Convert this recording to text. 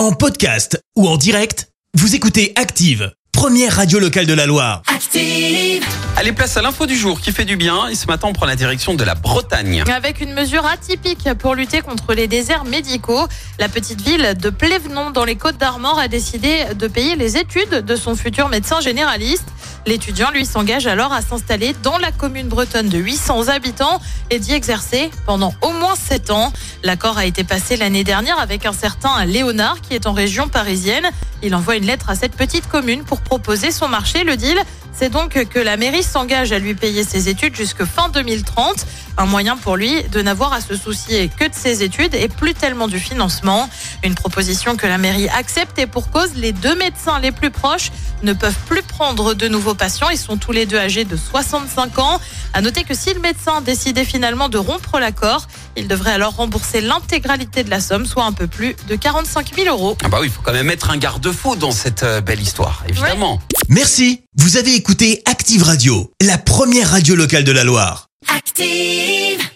En podcast ou en direct, vous écoutez Active, première radio locale de la Loire. Active. Allez, place à l'info du jour qui fait du bien. Et ce matin, on prend la direction de la Bretagne. Avec une mesure atypique pour lutter contre les déserts médicaux, la petite ville de Plévenon dans les Côtes d'Armor a décidé de payer les études de son futur médecin généraliste. L'étudiant, lui, s'engage alors à s'installer dans la commune bretonne de 800 habitants et d'y exercer pendant au moins 7 ans. L'accord a été passé l'année dernière avec un certain Léonard qui est en région parisienne. Il envoie une lettre à cette petite commune pour proposer son marché. Le deal, c'est donc que la mairie s'engage à lui payer ses études jusque fin 2030. Un moyen pour lui de n'avoir à se soucier que de ses études et plus tellement du financement. Une proposition que la mairie accepte et pour cause, les deux médecins les plus proches ne peuvent plus prendre de nouveaux patients. Ils sont tous les deux âgés de 65 ans. À noter que si le médecin décidait finalement de rompre l'accord, il devrait alors rembourser l'intégralité de la somme, soit un peu plus de 45 000 euros. Ah bah oui, il faut quand même mettre un garde-fou dans cette euh, belle histoire, évidemment. Merci, vous avez écouté Active Radio, la première radio locale de la Loire. Active.